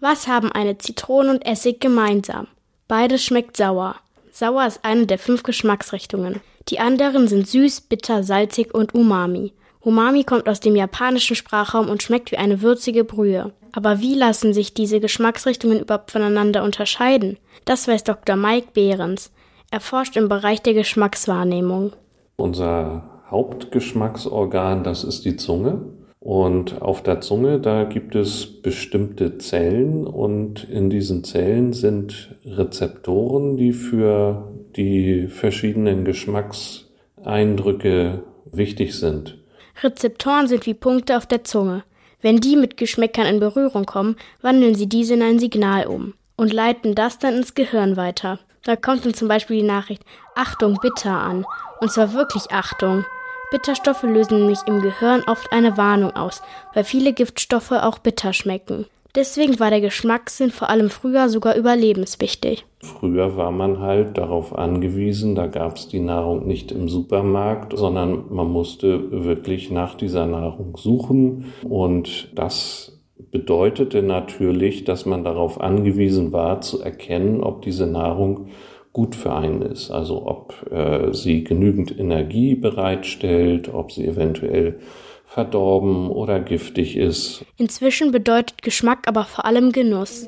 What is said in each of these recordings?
Was haben eine Zitrone und Essig gemeinsam? Beides schmeckt sauer. Sauer ist eine der fünf Geschmacksrichtungen. Die anderen sind süß, bitter, salzig und umami. Umami kommt aus dem japanischen Sprachraum und schmeckt wie eine würzige Brühe. Aber wie lassen sich diese Geschmacksrichtungen überhaupt voneinander unterscheiden? Das weiß Dr. Mike Behrens. Er forscht im Bereich der Geschmackswahrnehmung. Unser Hauptgeschmacksorgan, das ist die Zunge. Und auf der Zunge, da gibt es bestimmte Zellen und in diesen Zellen sind Rezeptoren, die für die verschiedenen Geschmackseindrücke wichtig sind. Rezeptoren sind wie Punkte auf der Zunge. Wenn die mit Geschmäckern in Berührung kommen, wandeln sie diese in ein Signal um und leiten das dann ins Gehirn weiter. Da kommt dann zum Beispiel die Nachricht Achtung bitter an. Und zwar wirklich Achtung. Bitterstoffe lösen nämlich im Gehirn oft eine Warnung aus, weil viele Giftstoffe auch bitter schmecken. Deswegen war der Geschmackssinn vor allem früher sogar überlebenswichtig. Früher war man halt darauf angewiesen, da gab es die Nahrung nicht im Supermarkt, sondern man musste wirklich nach dieser Nahrung suchen. Und das bedeutete natürlich, dass man darauf angewiesen war, zu erkennen, ob diese Nahrung gut für einen ist. Also ob äh, sie genügend Energie bereitstellt, ob sie eventuell verdorben oder giftig ist. Inzwischen bedeutet Geschmack aber vor allem Genuss.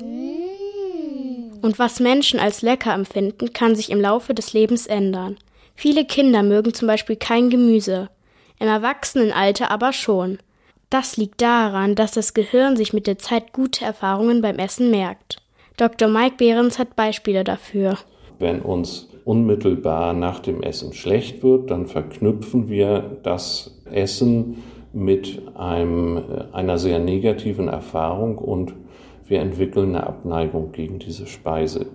Und was Menschen als lecker empfinden, kann sich im Laufe des Lebens ändern. Viele Kinder mögen zum Beispiel kein Gemüse, im Erwachsenenalter aber schon. Das liegt daran, dass das Gehirn sich mit der Zeit gute Erfahrungen beim Essen merkt. Dr. Mike Behrens hat Beispiele dafür. Wenn uns unmittelbar nach dem Essen schlecht wird, dann verknüpfen wir das Essen mit einem, äh, einer sehr negativen Erfahrung und wir entwickeln eine Abneigung gegen diese Speise.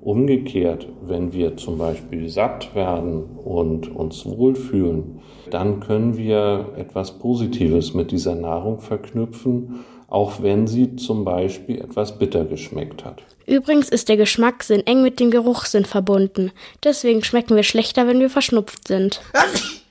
Umgekehrt, wenn wir zum Beispiel satt werden und uns wohlfühlen, dann können wir etwas Positives mit dieser Nahrung verknüpfen auch wenn sie zum Beispiel etwas bitter geschmeckt hat. Übrigens ist der Geschmackssinn eng mit dem Geruchssinn verbunden. Deswegen schmecken wir schlechter, wenn wir verschnupft sind.